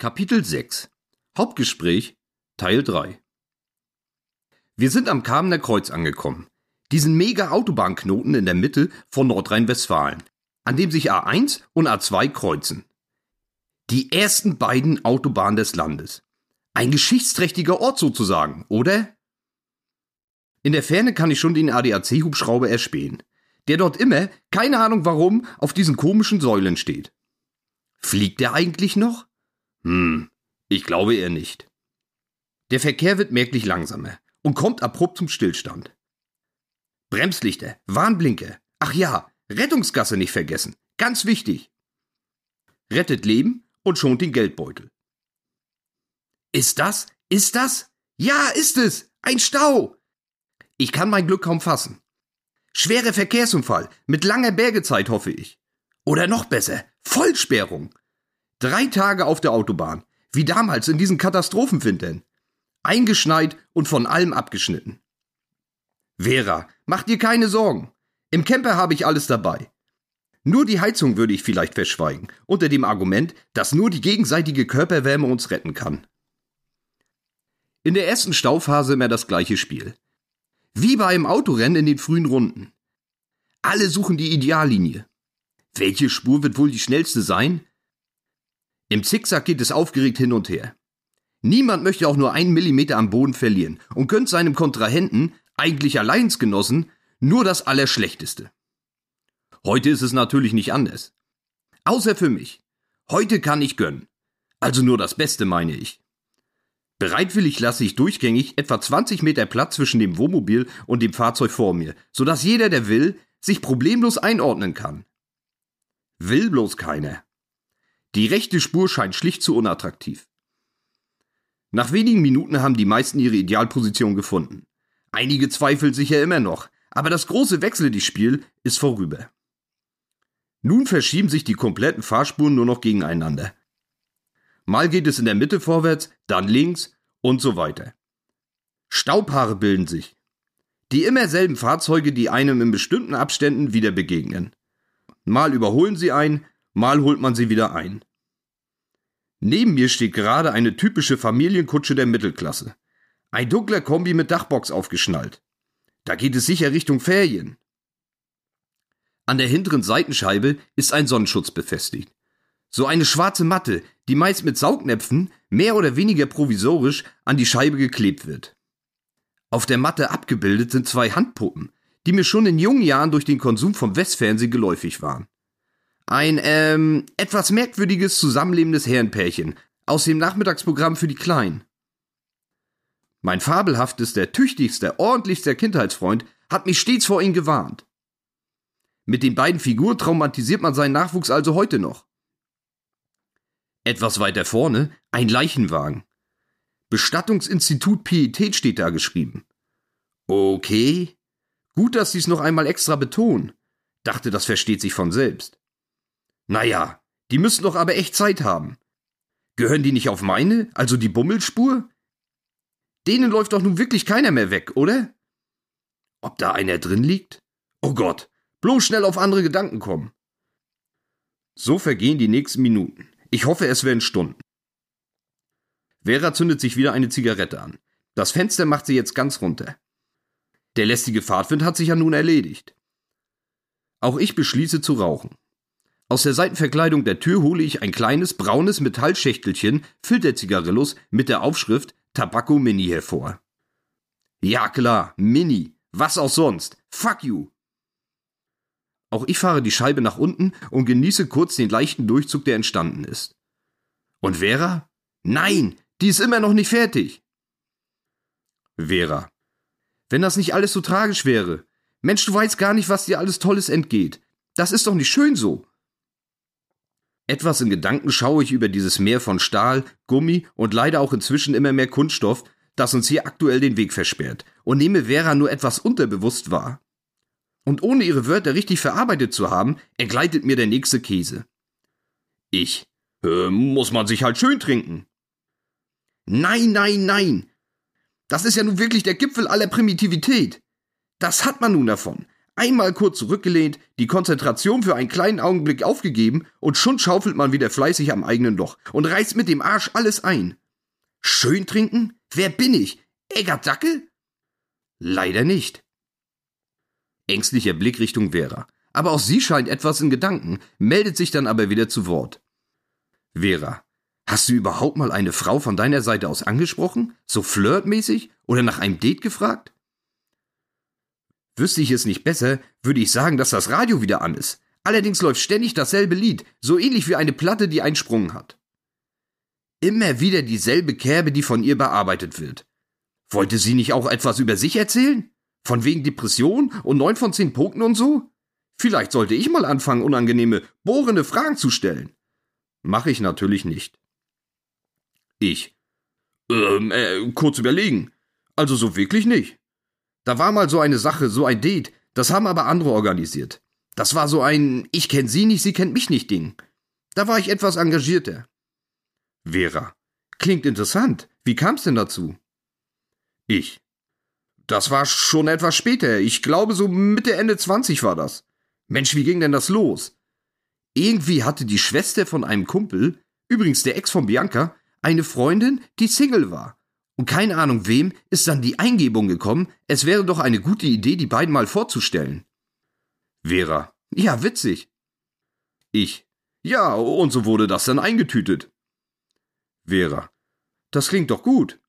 Kapitel 6 Hauptgespräch Teil 3 Wir sind am Kamener Kreuz angekommen. Diesen mega Autobahnknoten in der Mitte von Nordrhein-Westfalen, an dem sich A1 und A2 kreuzen. Die ersten beiden Autobahnen des Landes. Ein geschichtsträchtiger Ort sozusagen, oder? In der Ferne kann ich schon den ADAC-Hubschrauber erspähen, der dort immer, keine Ahnung warum, auf diesen komischen Säulen steht. Fliegt er eigentlich noch? Hm, ich glaube eher nicht. Der Verkehr wird merklich langsamer und kommt abrupt zum Stillstand. Bremslichter, Warnblinker, ach ja, Rettungsgasse nicht vergessen, ganz wichtig. Rettet Leben und schont den Geldbeutel. Ist das? Ist das? Ja, ist es! Ein Stau! Ich kann mein Glück kaum fassen. Schwerer Verkehrsunfall mit langer Bergezeit, hoffe ich. Oder noch besser, Vollsperrung. Drei Tage auf der Autobahn, wie damals in diesen Katastrophenwintern. Eingeschneit und von allem abgeschnitten. Vera, mach dir keine Sorgen. Im Camper habe ich alles dabei. Nur die Heizung würde ich vielleicht verschweigen, unter dem Argument, dass nur die gegenseitige Körperwärme uns retten kann. In der ersten Stauphase immer das gleiche Spiel. Wie bei einem Autorennen in den frühen Runden. Alle suchen die Ideallinie. Welche Spur wird wohl die schnellste sein? Im Zickzack geht es aufgeregt hin und her. Niemand möchte auch nur einen Millimeter am Boden verlieren und gönnt seinem Kontrahenten, eigentlich Alleinsgenossen, nur das Allerschlechteste. Heute ist es natürlich nicht anders. Außer für mich. Heute kann ich gönnen. Also nur das Beste, meine ich. Bereitwillig lasse ich durchgängig etwa 20 Meter Platz zwischen dem Wohnmobil und dem Fahrzeug vor mir, sodass jeder, der will, sich problemlos einordnen kann. Will bloß keiner. Die rechte Spur scheint schlicht zu unattraktiv. Nach wenigen Minuten haben die meisten ihre Idealposition gefunden. Einige zweifeln sicher immer noch, aber das große Wechseldichtspiel ist vorüber. Nun verschieben sich die kompletten Fahrspuren nur noch gegeneinander. Mal geht es in der Mitte vorwärts, dann links und so weiter. Staubhaare bilden sich. Die immer selben Fahrzeuge, die einem in bestimmten Abständen wieder begegnen. Mal überholen sie einen, mal holt man sie wieder ein. Neben mir steht gerade eine typische Familienkutsche der Mittelklasse. Ein dunkler Kombi mit Dachbox aufgeschnallt. Da geht es sicher Richtung Ferien. An der hinteren Seitenscheibe ist ein Sonnenschutz befestigt. So eine schwarze Matte, die meist mit Saugnäpfen mehr oder weniger provisorisch an die Scheibe geklebt wird. Auf der Matte abgebildet sind zwei Handpuppen, die mir schon in jungen Jahren durch den Konsum vom Westfernsehen geläufig waren. Ein, ähm, etwas merkwürdiges zusammenlebendes Herrenpärchen aus dem Nachmittagsprogramm für die Kleinen. Mein fabelhaftester, tüchtigster, ordentlichster Kindheitsfreund hat mich stets vor ihn gewarnt. Mit den beiden Figuren traumatisiert man seinen Nachwuchs also heute noch. Etwas weiter vorne ein Leichenwagen. Bestattungsinstitut Pietät steht da geschrieben. Okay. Gut, dass Sie es noch einmal extra betonen. Dachte, das versteht sich von selbst. Naja, die müssen doch aber echt Zeit haben. Gehören die nicht auf meine, also die Bummelspur? Denen läuft doch nun wirklich keiner mehr weg, oder? Ob da einer drin liegt? Oh Gott, bloß schnell auf andere Gedanken kommen. So vergehen die nächsten Minuten. Ich hoffe, es werden Stunden. Vera zündet sich wieder eine Zigarette an. Das Fenster macht sie jetzt ganz runter. Der lästige Fahrtwind hat sich ja nun erledigt. Auch ich beschließe zu rauchen. Aus der Seitenverkleidung der Tür hole ich ein kleines braunes Metallschächtelchen Filterzigarillos mit der Aufschrift Tabacco Mini hervor. Ja klar, Mini. Was auch sonst. Fuck you. Auch ich fahre die Scheibe nach unten und genieße kurz den leichten Durchzug, der entstanden ist. Und Vera? Nein, die ist immer noch nicht fertig. Vera. Wenn das nicht alles so tragisch wäre. Mensch, du weißt gar nicht, was dir alles Tolles entgeht. Das ist doch nicht schön so. Etwas in Gedanken schaue ich über dieses Meer von Stahl, Gummi und leider auch inzwischen immer mehr Kunststoff, das uns hier aktuell den Weg versperrt, und nehme Vera nur etwas unterbewusst wahr. Und ohne ihre Wörter richtig verarbeitet zu haben, ergleitet mir der nächste Käse. Ich. Äh, muss man sich halt schön trinken. Nein, nein, nein. Das ist ja nun wirklich der Gipfel aller Primitivität. Das hat man nun davon. Einmal kurz zurückgelehnt, die Konzentration für einen kleinen Augenblick aufgegeben und schon schaufelt man wieder fleißig am eigenen Loch und reißt mit dem Arsch alles ein. Schön trinken? Wer bin ich? Eggert Dackel? Leider nicht. Ängstlicher Blick Richtung Vera. Aber auch sie scheint etwas in Gedanken, meldet sich dann aber wieder zu Wort. Vera, hast du überhaupt mal eine Frau von deiner Seite aus angesprochen? So flirtmäßig? Oder nach einem Date gefragt? Wüsste ich es nicht besser, würde ich sagen, dass das Radio wieder an ist. Allerdings läuft ständig dasselbe Lied, so ähnlich wie eine Platte, die einen Sprung hat. Immer wieder dieselbe Kerbe, die von ihr bearbeitet wird. Wollte sie nicht auch etwas über sich erzählen? Von wegen Depression und neun von zehn Punkten und so? Vielleicht sollte ich mal anfangen, unangenehme, bohrende Fragen zu stellen. Mache ich natürlich nicht. Ich. Ähm, äh, kurz überlegen. Also so wirklich nicht. Da war mal so eine Sache, so ein Date, das haben aber andere organisiert. Das war so ein Ich kenn sie nicht, sie kennt mich nicht Ding. Da war ich etwas engagierter. Vera. Klingt interessant. Wie kam's denn dazu? Ich. Das war schon etwas später. Ich glaube, so Mitte, Ende 20 war das. Mensch, wie ging denn das los? Irgendwie hatte die Schwester von einem Kumpel, übrigens der Ex von Bianca, eine Freundin, die Single war. Und keine Ahnung wem ist dann die Eingebung gekommen, es wäre doch eine gute Idee, die beiden mal vorzustellen. Vera. Ja, witzig. Ich. Ja, und so wurde das dann eingetütet. Vera. Das klingt doch gut.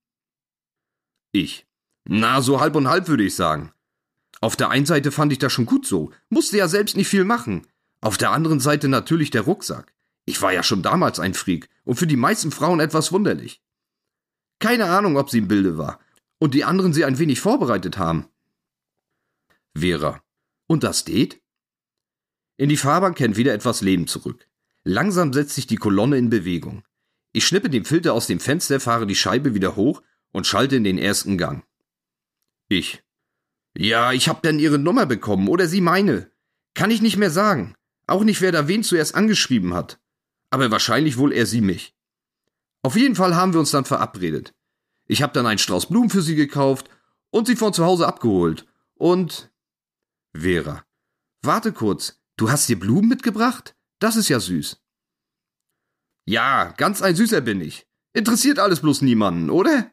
Ich. Na, so halb und halb würde ich sagen. Auf der einen Seite fand ich das schon gut so, musste ja selbst nicht viel machen. Auf der anderen Seite natürlich der Rucksack. Ich war ja schon damals ein Freak und für die meisten Frauen etwas wunderlich. Keine Ahnung, ob sie im Bilde war und die anderen sie ein wenig vorbereitet haben. Vera. Und das Date? In die Fahrbahn kennt wieder etwas Leben zurück. Langsam setzt sich die Kolonne in Bewegung. Ich schnippe den Filter aus dem Fenster, fahre die Scheibe wieder hoch und schalte in den ersten Gang. Ich. Ja, ich hab dann ihre Nummer bekommen oder sie meine. Kann ich nicht mehr sagen. Auch nicht, wer da wen zuerst angeschrieben hat. Aber wahrscheinlich wohl er sie mich. Auf jeden Fall haben wir uns dann verabredet. Ich hab dann einen Strauß Blumen für sie gekauft und sie von zu Hause abgeholt. Und Vera. Warte kurz, du hast dir Blumen mitgebracht? Das ist ja süß. Ja, ganz ein Süßer bin ich. Interessiert alles bloß niemanden, oder?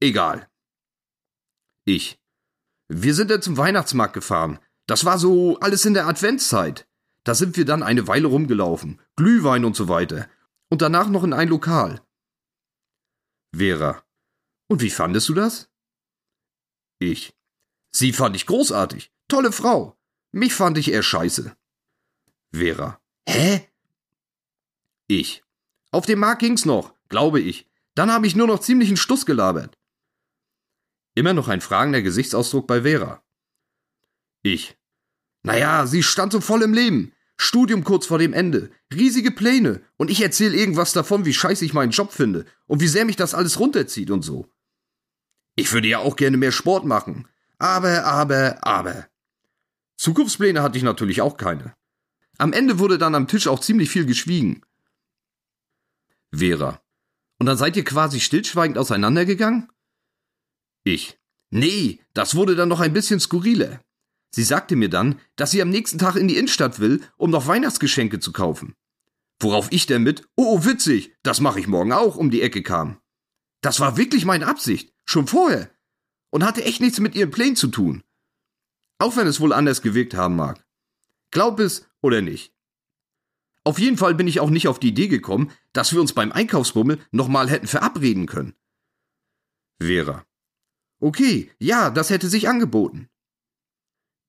Egal. Ich. Wir sind dann zum Weihnachtsmarkt gefahren. Das war so alles in der Adventszeit. Da sind wir dann eine Weile rumgelaufen, Glühwein und so weiter. Und danach noch in ein Lokal. Vera. Und wie fandest du das? Ich. Sie fand ich großartig. Tolle Frau. Mich fand ich eher scheiße. Vera. Hä? Ich. Auf dem Markt ging's noch, glaube ich. Dann habe ich nur noch ziemlichen Stuss gelabert. Immer noch ein fragender Gesichtsausdruck bei Vera. Ich. Naja, sie stand so voll im Leben. Studium kurz vor dem Ende. Riesige Pläne. Und ich erzähle irgendwas davon, wie scheiße ich meinen Job finde. Und wie sehr mich das alles runterzieht und so. Ich würde ja auch gerne mehr Sport machen. Aber, aber, aber. Zukunftspläne hatte ich natürlich auch keine. Am Ende wurde dann am Tisch auch ziemlich viel geschwiegen. Vera. Und dann seid ihr quasi stillschweigend auseinandergegangen? Ich. Nee, das wurde dann noch ein bisschen skurriler. Sie sagte mir dann, dass sie am nächsten Tag in die Innenstadt will, um noch Weihnachtsgeschenke zu kaufen. Worauf ich damit, oh, oh witzig, das mache ich morgen auch, um die Ecke kam. Das war wirklich meine Absicht, schon vorher. Und hatte echt nichts mit ihren Plänen zu tun. Auch wenn es wohl anders gewirkt haben mag. Glaub es oder nicht. Auf jeden Fall bin ich auch nicht auf die Idee gekommen, dass wir uns beim Einkaufsbummel nochmal hätten verabreden können. Vera. Okay, ja, das hätte sich angeboten.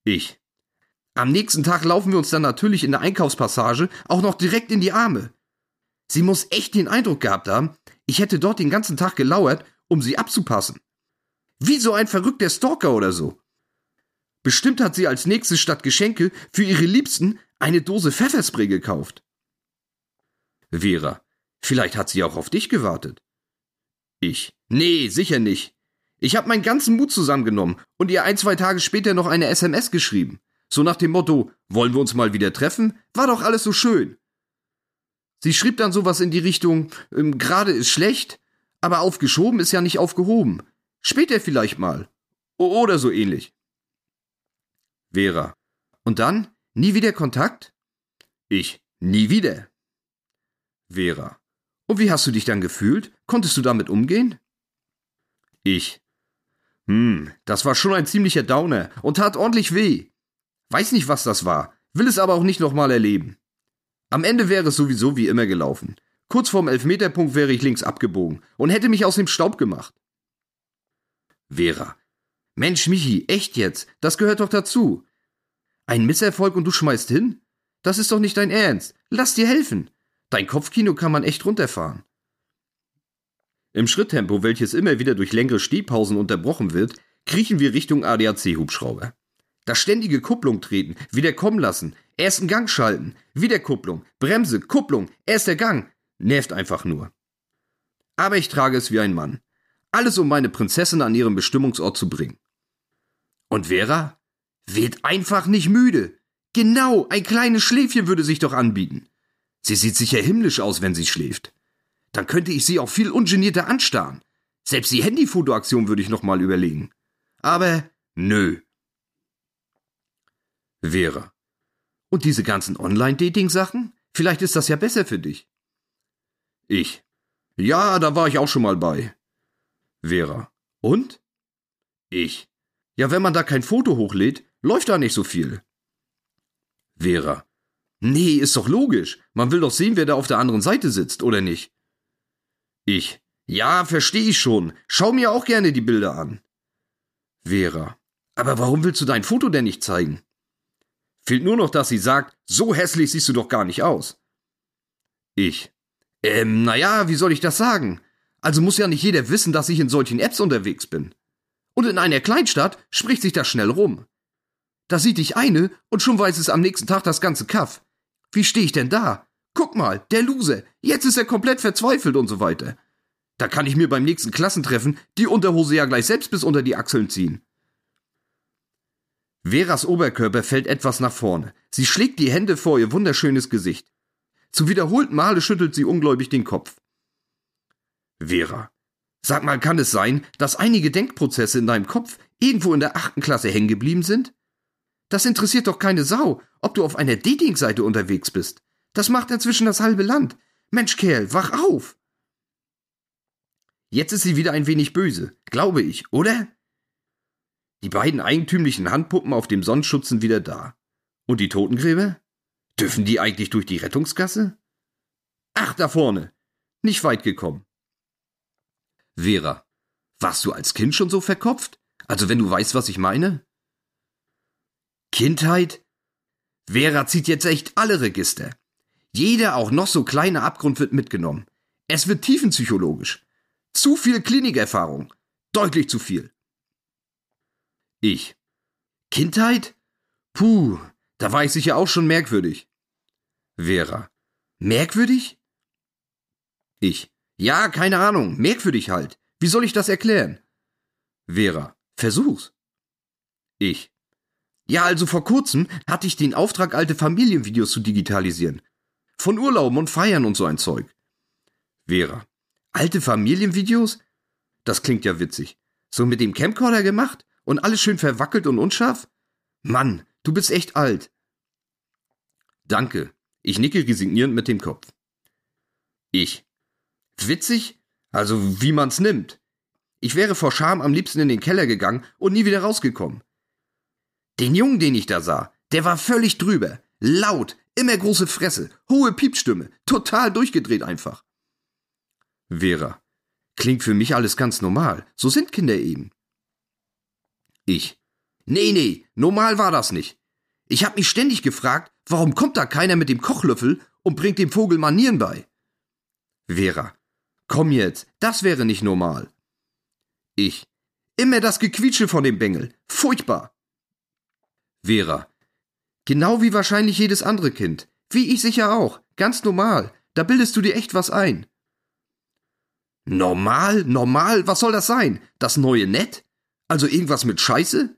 Ich. Am nächsten Tag laufen wir uns dann natürlich in der Einkaufspassage auch noch direkt in die Arme. Sie muss echt den Eindruck gehabt haben, ich hätte dort den ganzen Tag gelauert, um sie abzupassen. Wie so ein verrückter Stalker oder so. Bestimmt hat sie als nächstes statt Geschenke für ihre Liebsten eine Dose Pfefferspray gekauft. Vera, vielleicht hat sie auch auf dich gewartet. Ich. Nee, sicher nicht. Ich habe meinen ganzen Mut zusammengenommen und ihr ein, zwei Tage später noch eine SMS geschrieben. So nach dem Motto, wollen wir uns mal wieder treffen? War doch alles so schön. Sie schrieb dann sowas in die Richtung, ähm, gerade ist schlecht, aber aufgeschoben ist ja nicht aufgehoben. Später vielleicht mal. O oder so ähnlich. Vera. Und dann? Nie wieder Kontakt? Ich. Nie wieder. Vera. Und wie hast du dich dann gefühlt? Konntest du damit umgehen? Ich. Hm, das war schon ein ziemlicher Downer und tat ordentlich weh. Weiß nicht, was das war, will es aber auch nicht nochmal erleben. Am Ende wäre es sowieso wie immer gelaufen. Kurz vorm Elfmeterpunkt wäre ich links abgebogen und hätte mich aus dem Staub gemacht. Vera. Mensch, Michi, echt jetzt? Das gehört doch dazu. Ein Misserfolg und du schmeißt hin? Das ist doch nicht dein Ernst. Lass dir helfen. Dein Kopfkino kann man echt runterfahren. Im Schritttempo, welches immer wieder durch längere Stehpausen unterbrochen wird, kriechen wir Richtung ADAC-Hubschrauber. Das ständige Kupplung treten, wieder kommen lassen, ersten Gang schalten, wieder Kupplung, Bremse, Kupplung, erster Gang, nervt einfach nur. Aber ich trage es wie ein Mann. Alles, um meine Prinzessin an ihren Bestimmungsort zu bringen. Und Vera? Wird einfach nicht müde. Genau, ein kleines Schläfchen würde sich doch anbieten. Sie sieht sicher himmlisch aus, wenn sie schläft. Dann könnte ich sie auch viel ungenierter anstarren. Selbst die Handyfotoaktion würde ich noch mal überlegen. Aber nö. Vera. Und diese ganzen Online-Dating-Sachen? Vielleicht ist das ja besser für dich. Ich. Ja, da war ich auch schon mal bei. Vera. Und? Ich. Ja, wenn man da kein Foto hochlädt, läuft da nicht so viel. Vera. Nee, ist doch logisch. Man will doch sehen, wer da auf der anderen Seite sitzt, oder nicht? Ich. Ja, versteh ich schon. Schau mir auch gerne die Bilder an. Vera. Aber warum willst du dein Foto denn nicht zeigen? Fehlt nur noch, dass sie sagt, so hässlich siehst du doch gar nicht aus. Ich. Ähm, naja, wie soll ich das sagen? Also muss ja nicht jeder wissen, dass ich in solchen Apps unterwegs bin. Und in einer Kleinstadt spricht sich das schnell rum. Da sieht dich eine und schon weiß es am nächsten Tag das ganze Kaff. Wie stehe ich denn da? Guck mal, der Loser, jetzt ist er komplett verzweifelt und so weiter. Da kann ich mir beim nächsten Klassentreffen die Unterhose ja gleich selbst bis unter die Achseln ziehen. Veras Oberkörper fällt etwas nach vorne. Sie schlägt die Hände vor ihr wunderschönes Gesicht. Zu wiederholten Male schüttelt sie ungläubig den Kopf. Vera, sag mal, kann es sein, dass einige Denkprozesse in deinem Kopf irgendwo in der achten Klasse hängen geblieben sind? Das interessiert doch keine Sau, ob du auf einer Dating-Seite unterwegs bist. Das macht inzwischen das halbe Land. Mensch, Kerl, wach auf! Jetzt ist sie wieder ein wenig böse, glaube ich, oder? Die beiden eigentümlichen Handpuppen auf dem Sonnenschutz sind wieder da. Und die Totengräber? Dürfen die eigentlich durch die Rettungsgasse? Ach, da vorne. Nicht weit gekommen. Vera, warst du als Kind schon so verkopft? Also wenn du weißt, was ich meine? Kindheit? Vera zieht jetzt echt alle Register. Jeder auch noch so kleine Abgrund wird mitgenommen. Es wird tiefenpsychologisch. Zu viel Klinikerfahrung. Deutlich zu viel. Ich. Kindheit? Puh, da war ich sicher auch schon merkwürdig. Vera. Merkwürdig? Ich. Ja, keine Ahnung, merkwürdig halt. Wie soll ich das erklären? Vera. Versuch's. Ich. Ja, also vor kurzem hatte ich den Auftrag, alte Familienvideos zu digitalisieren. Von Urlauben und Feiern und so ein Zeug. Vera. Alte Familienvideos? Das klingt ja witzig. So mit dem Camcorder gemacht? Und alles schön verwackelt und unscharf? Mann, du bist echt alt. Danke. Ich nicke resignierend mit dem Kopf. Ich. Witzig? Also, wie man's nimmt. Ich wäre vor Scham am liebsten in den Keller gegangen und nie wieder rausgekommen. Den Jungen, den ich da sah, der war völlig drüber. Laut, immer große Fresse, hohe Piepstimme, total durchgedreht einfach. Vera. Klingt für mich alles ganz normal. So sind Kinder eben. Ich. Nee, nee, normal war das nicht. Ich hab mich ständig gefragt, warum kommt da keiner mit dem Kochlöffel und bringt dem Vogel Manieren bei? Vera. Komm jetzt, das wäre nicht normal. Ich. Immer das Gequietsche von dem Bengel. Furchtbar. Vera. Genau wie wahrscheinlich jedes andere Kind. Wie ich sicher auch. Ganz normal. Da bildest du dir echt was ein. Normal? Normal? Was soll das sein? Das neue Nett? Also irgendwas mit Scheiße?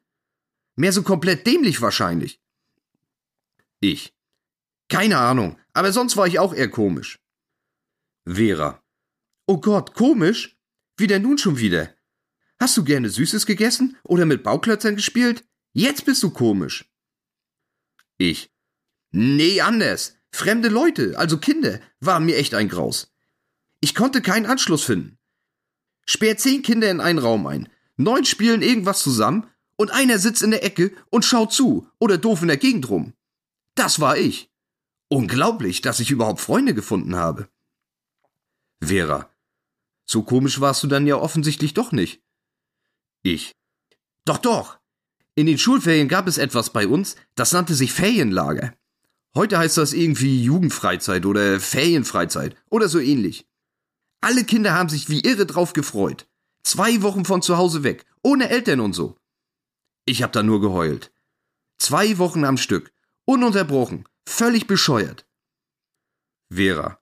Mehr so komplett dämlich wahrscheinlich. Ich. Keine Ahnung, aber sonst war ich auch eher komisch. Vera. Oh Gott, komisch? Wie denn nun schon wieder? Hast du gerne Süßes gegessen oder mit Bauklötzern gespielt? Jetzt bist du komisch. Ich. Nee, anders. Fremde Leute, also Kinder, waren mir echt ein Graus. Ich konnte keinen Anschluss finden. Sperr zehn Kinder in einen Raum ein. Neun spielen irgendwas zusammen und einer sitzt in der Ecke und schaut zu oder doof in der Gegend rum. Das war ich. Unglaublich, dass ich überhaupt Freunde gefunden habe. Vera. So komisch warst du dann ja offensichtlich doch nicht. Ich. Doch, doch. In den Schulferien gab es etwas bei uns, das nannte sich Ferienlager. Heute heißt das irgendwie Jugendfreizeit oder Ferienfreizeit oder so ähnlich. Alle Kinder haben sich wie irre drauf gefreut. Zwei Wochen von zu Hause weg, ohne Eltern und so. Ich hab da nur geheult. Zwei Wochen am Stück, ununterbrochen, völlig bescheuert. Vera.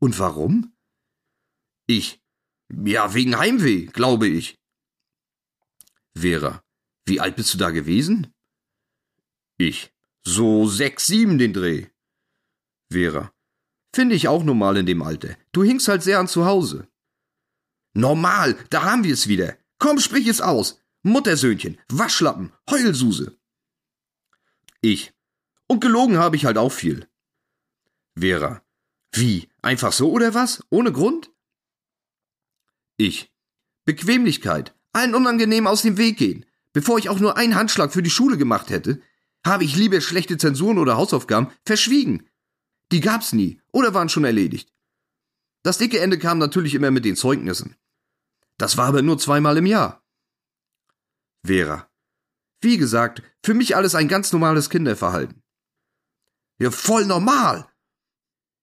Und warum? Ich. Ja, wegen Heimweh, glaube ich. Vera. Wie alt bist du da gewesen? Ich. So sechs, sieben den Dreh. Vera. Finde ich auch normal in dem Alter. Du hingst halt sehr an zu Hause. Normal, da haben wir es wieder. Komm, sprich es aus. Muttersöhnchen, Waschlappen, Heulsuse. Ich. Und gelogen habe ich halt auch viel. Vera. Wie? Einfach so oder was? Ohne Grund? Ich. Bequemlichkeit. Allen unangenehm aus dem Weg gehen. Bevor ich auch nur einen Handschlag für die Schule gemacht hätte, habe ich lieber schlechte Zensuren oder Hausaufgaben verschwiegen. Die gab's nie oder waren schon erledigt. Das dicke Ende kam natürlich immer mit den Zeugnissen. Das war aber nur zweimal im Jahr. Vera. Wie gesagt, für mich alles ein ganz normales Kinderverhalten. Ja, voll normal.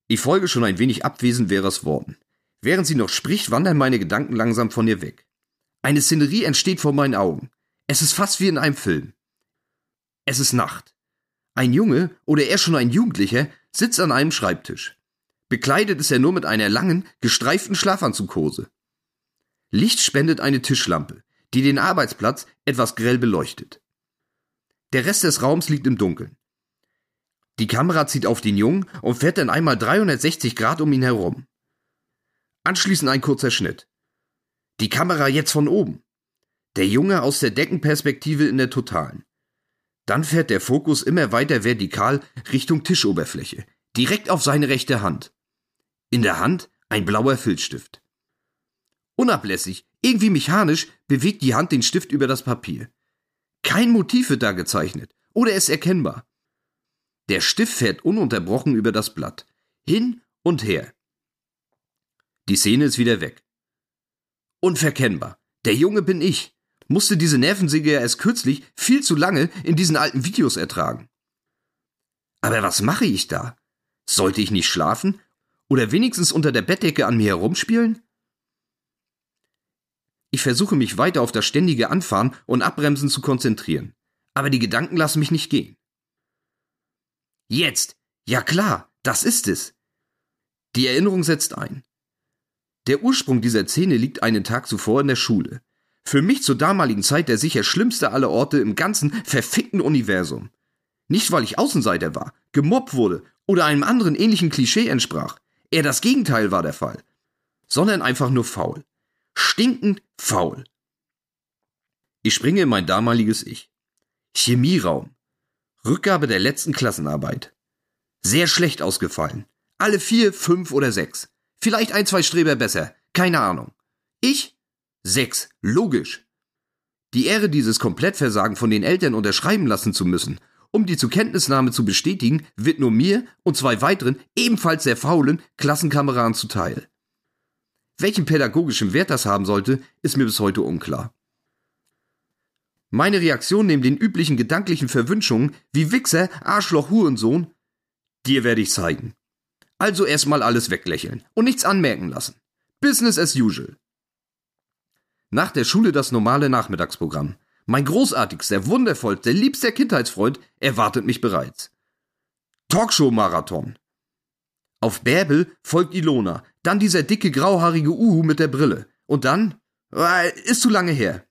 Ich folge schon ein wenig abwesend Veras Worten. Während sie noch spricht, wandern meine Gedanken langsam von ihr weg. Eine Szenerie entsteht vor meinen Augen. Es ist fast wie in einem Film. Es ist Nacht. Ein Junge oder eher schon ein Jugendlicher sitzt an einem Schreibtisch. Bekleidet ist er nur mit einer langen, gestreiften Schlafanzughose. Licht spendet eine Tischlampe, die den Arbeitsplatz etwas grell beleuchtet. Der Rest des Raums liegt im Dunkeln. Die Kamera zieht auf den Jungen und fährt dann einmal 360 Grad um ihn herum. Anschließend ein kurzer Schnitt. Die Kamera jetzt von oben. Der Junge aus der Deckenperspektive in der Totalen. Dann fährt der Fokus immer weiter vertikal Richtung Tischoberfläche, direkt auf seine rechte Hand. In der Hand ein blauer Filzstift. Unablässig, irgendwie mechanisch, bewegt die Hand den Stift über das Papier. Kein Motiv wird da gezeichnet oder ist erkennbar. Der Stift fährt ununterbrochen über das Blatt, hin und her. Die Szene ist wieder weg. Unverkennbar. Der Junge bin ich musste diese Nervensäge ja erst kürzlich viel zu lange in diesen alten Videos ertragen. Aber was mache ich da? Sollte ich nicht schlafen? Oder wenigstens unter der Bettdecke an mir herumspielen? Ich versuche mich weiter auf das ständige Anfahren und Abbremsen zu konzentrieren. Aber die Gedanken lassen mich nicht gehen. Jetzt! Ja klar, das ist es. Die Erinnerung setzt ein. Der Ursprung dieser Szene liegt einen Tag zuvor in der Schule. Für mich zur damaligen Zeit der sicher schlimmste aller Orte im ganzen verfickten Universum. Nicht, weil ich Außenseiter war, gemobbt wurde oder einem anderen ähnlichen Klischee entsprach. Eher das Gegenteil war der Fall. Sondern einfach nur faul. Stinkend faul. Ich springe in mein damaliges Ich. Chemieraum. Rückgabe der letzten Klassenarbeit. Sehr schlecht ausgefallen. Alle vier, fünf oder sechs. Vielleicht ein, zwei Streber besser. Keine Ahnung. Ich 6. Logisch. Die Ehre, dieses Komplettversagen von den Eltern unterschreiben lassen zu müssen, um die Zukenntnisnahme zu bestätigen, wird nur mir und zwei weiteren, ebenfalls sehr faulen, Klassenkameraden zuteil. Welchen pädagogischen Wert das haben sollte, ist mir bis heute unklar. Meine Reaktion neben den üblichen gedanklichen Verwünschungen wie Wichser, Arschloch, Hurensohn, dir werde ich zeigen. Also erstmal alles weglächeln und nichts anmerken lassen. Business as usual. Nach der Schule das normale Nachmittagsprogramm. Mein großartigster, wundervollster, liebster Kindheitsfreund erwartet mich bereits. Talkshow-Marathon. Auf Bärbel folgt Ilona, dann dieser dicke grauhaarige Uhu mit der Brille. Und dann? Äh, ist zu lange her.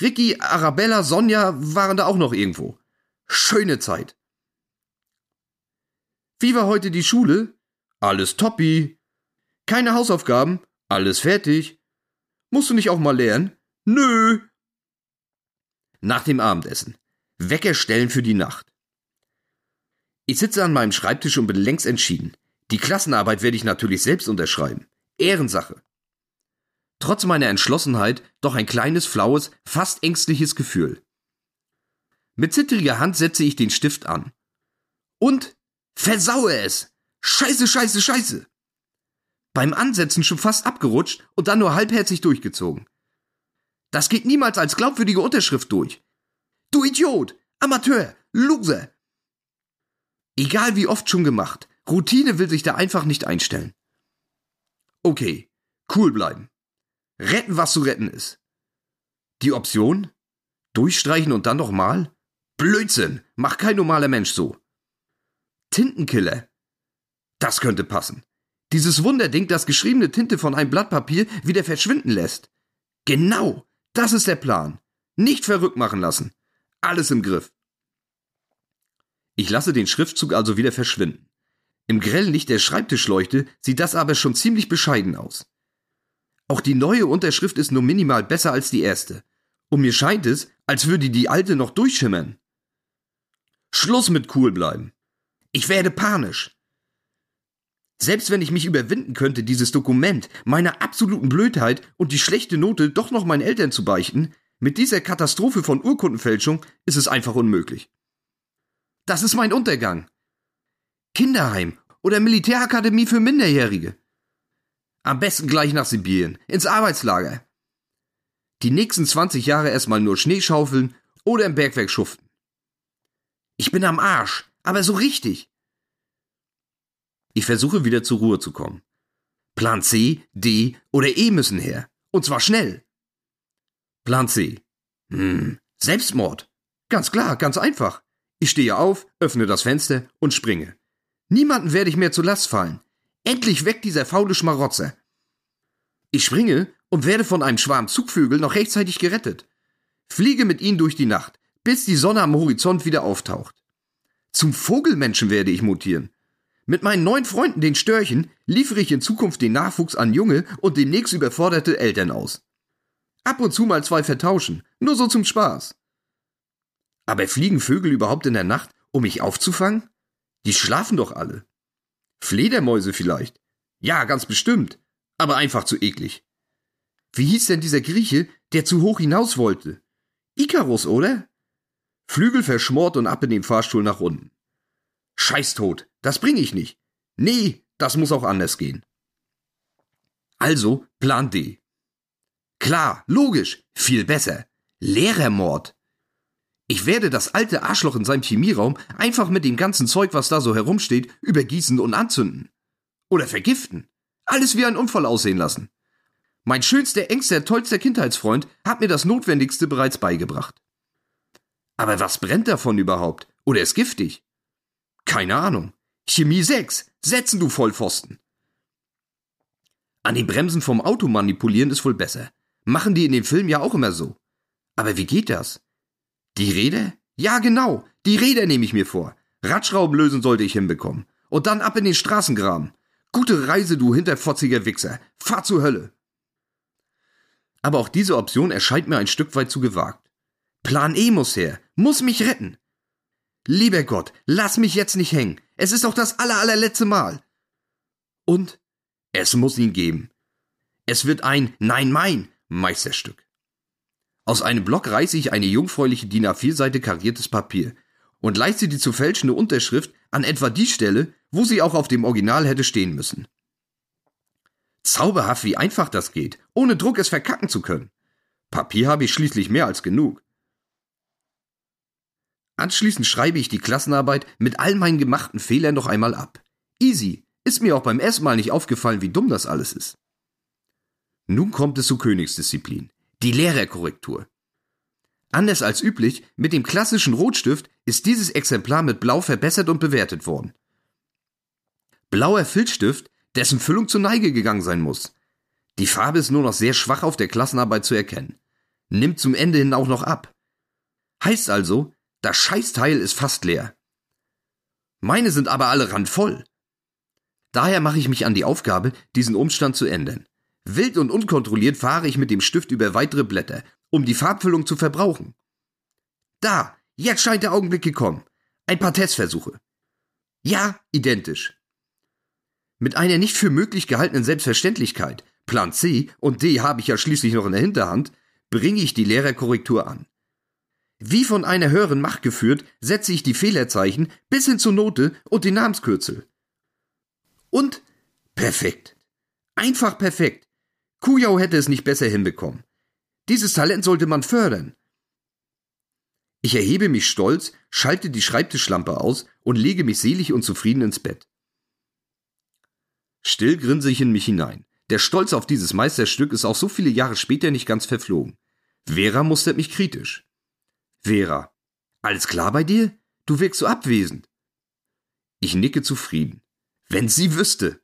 Ricky, Arabella, Sonja waren da auch noch irgendwo. Schöne Zeit. Wie war heute die Schule? Alles toppi. Keine Hausaufgaben? Alles fertig. Musst du nicht auch mal lernen? Nö. Nach dem Abendessen. Wecker stellen für die Nacht. Ich sitze an meinem Schreibtisch und bin längst entschieden. Die Klassenarbeit werde ich natürlich selbst unterschreiben. Ehrensache. Trotz meiner Entschlossenheit doch ein kleines, flaues, fast ängstliches Gefühl. Mit zittriger Hand setze ich den Stift an. Und versaue es! Scheiße, scheiße, scheiße! Beim Ansetzen schon fast abgerutscht und dann nur halbherzig durchgezogen. Das geht niemals als glaubwürdige Unterschrift durch. Du Idiot! Amateur! Loser! Egal wie oft schon gemacht, Routine will sich da einfach nicht einstellen. Okay, cool bleiben. Retten, was zu retten ist. Die Option? Durchstreichen und dann nochmal? Blödsinn! Macht kein normaler Mensch so. Tintenkiller. Das könnte passen. Dieses Wunderding, das geschriebene Tinte von einem Blatt Papier wieder verschwinden lässt. Genau, das ist der Plan. Nicht verrückt machen lassen. Alles im Griff. Ich lasse den Schriftzug also wieder verschwinden. Im grellen Licht der Schreibtischleuchte sieht das aber schon ziemlich bescheiden aus. Auch die neue Unterschrift ist nur minimal besser als die erste. Und mir scheint es, als würde die alte noch durchschimmern. Schluss mit cool bleiben. Ich werde panisch. Selbst wenn ich mich überwinden könnte, dieses Dokument meiner absoluten Blödheit und die schlechte Note doch noch meinen Eltern zu beichten, mit dieser Katastrophe von Urkundenfälschung ist es einfach unmöglich. Das ist mein Untergang. Kinderheim oder Militärakademie für Minderjährige. Am besten gleich nach Sibirien, ins Arbeitslager. Die nächsten 20 Jahre erstmal nur Schnee schaufeln oder im Bergwerk schuften. Ich bin am Arsch, aber so richtig. Ich versuche wieder zur Ruhe zu kommen. Plan C, D oder E müssen her. Und zwar schnell. Plan C. Hm, Selbstmord. Ganz klar, ganz einfach. Ich stehe auf, öffne das Fenster und springe. Niemanden werde ich mehr zur Last fallen. Endlich weg dieser faule Schmarotzer. Ich springe und werde von einem Schwarm Zugvögel noch rechtzeitig gerettet. Fliege mit ihnen durch die Nacht, bis die Sonne am Horizont wieder auftaucht. Zum Vogelmenschen werde ich mutieren. Mit meinen neuen Freunden, den Störchen, liefere ich in Zukunft den Nachwuchs an junge und demnächst überforderte Eltern aus. Ab und zu mal zwei vertauschen, nur so zum Spaß. Aber fliegen Vögel überhaupt in der Nacht, um mich aufzufangen? Die schlafen doch alle. Fledermäuse vielleicht. Ja, ganz bestimmt. Aber einfach zu eklig. Wie hieß denn dieser Grieche, der zu hoch hinaus wollte? Ikarus, oder? Flügel verschmort und ab in den Fahrstuhl nach unten. Scheißtot, das bringe ich nicht. Nee, das muss auch anders gehen. Also Plan D. Klar, logisch, viel besser. Lehrermord. Ich werde das alte Arschloch in seinem Chemieraum einfach mit dem ganzen Zeug, was da so herumsteht, übergießen und anzünden. Oder vergiften. Alles wie ein Unfall aussehen lassen. Mein schönster, engster, tollster Kindheitsfreund hat mir das Notwendigste bereits beigebracht. Aber was brennt davon überhaupt? Oder ist giftig? Keine Ahnung. Chemie 6. Setzen, du Vollpfosten. An den Bremsen vom Auto manipulieren ist wohl besser. Machen die in den Filmen ja auch immer so. Aber wie geht das? Die Räder? Ja, genau. Die Räder nehme ich mir vor. Radschrauben lösen sollte ich hinbekommen. Und dann ab in den Straßengraben. Gute Reise, du hinterfotziger Wichser. Fahr zur Hölle. Aber auch diese Option erscheint mir ein Stück weit zu gewagt. Plan E muss her. Muss mich retten. Lieber Gott, lass mich jetzt nicht hängen. Es ist doch das aller, allerletzte Mal. Und es muss ihn geben. Es wird ein Nein, mein Meisterstück. Aus einem Block reiße ich eine jungfräuliche DIN A4-Seite kariertes Papier und leiste die zu fälschende Unterschrift an etwa die Stelle, wo sie auch auf dem Original hätte stehen müssen. Zauberhaft, wie einfach das geht, ohne Druck es verkacken zu können. Papier habe ich schließlich mehr als genug. Anschließend schreibe ich die Klassenarbeit mit all meinen gemachten Fehlern noch einmal ab. Easy. Ist mir auch beim ersten Mal nicht aufgefallen, wie dumm das alles ist. Nun kommt es zur Königsdisziplin. Die Lehrerkorrektur. Anders als üblich, mit dem klassischen Rotstift ist dieses Exemplar mit Blau verbessert und bewertet worden. Blauer Filzstift, dessen Füllung zur Neige gegangen sein muss. Die Farbe ist nur noch sehr schwach auf der Klassenarbeit zu erkennen. Nimmt zum Ende hin auch noch ab. Heißt also, das Scheißteil ist fast leer. Meine sind aber alle randvoll. Daher mache ich mich an die Aufgabe, diesen Umstand zu ändern. Wild und unkontrolliert fahre ich mit dem Stift über weitere Blätter, um die Farbfüllung zu verbrauchen. Da, jetzt scheint der Augenblick gekommen. Ein paar Testversuche. Ja, identisch. Mit einer nicht für möglich gehaltenen Selbstverständlichkeit, Plan C und D habe ich ja schließlich noch in der Hinterhand, bringe ich die Lehrerkorrektur an. Wie von einer höheren Macht geführt, setze ich die Fehlerzeichen bis hin zur Note und den Namenskürzel. Und perfekt. Einfach perfekt. Kujau hätte es nicht besser hinbekommen. Dieses Talent sollte man fördern. Ich erhebe mich stolz, schalte die Schreibtischlampe aus und lege mich selig und zufrieden ins Bett. Still grinse ich in mich hinein. Der Stolz auf dieses Meisterstück ist auch so viele Jahre später nicht ganz verflogen. Vera mustert mich kritisch. Vera, alles klar bei dir? Du wirkst so abwesend. Ich nicke zufrieden. Wenn sie wüsste.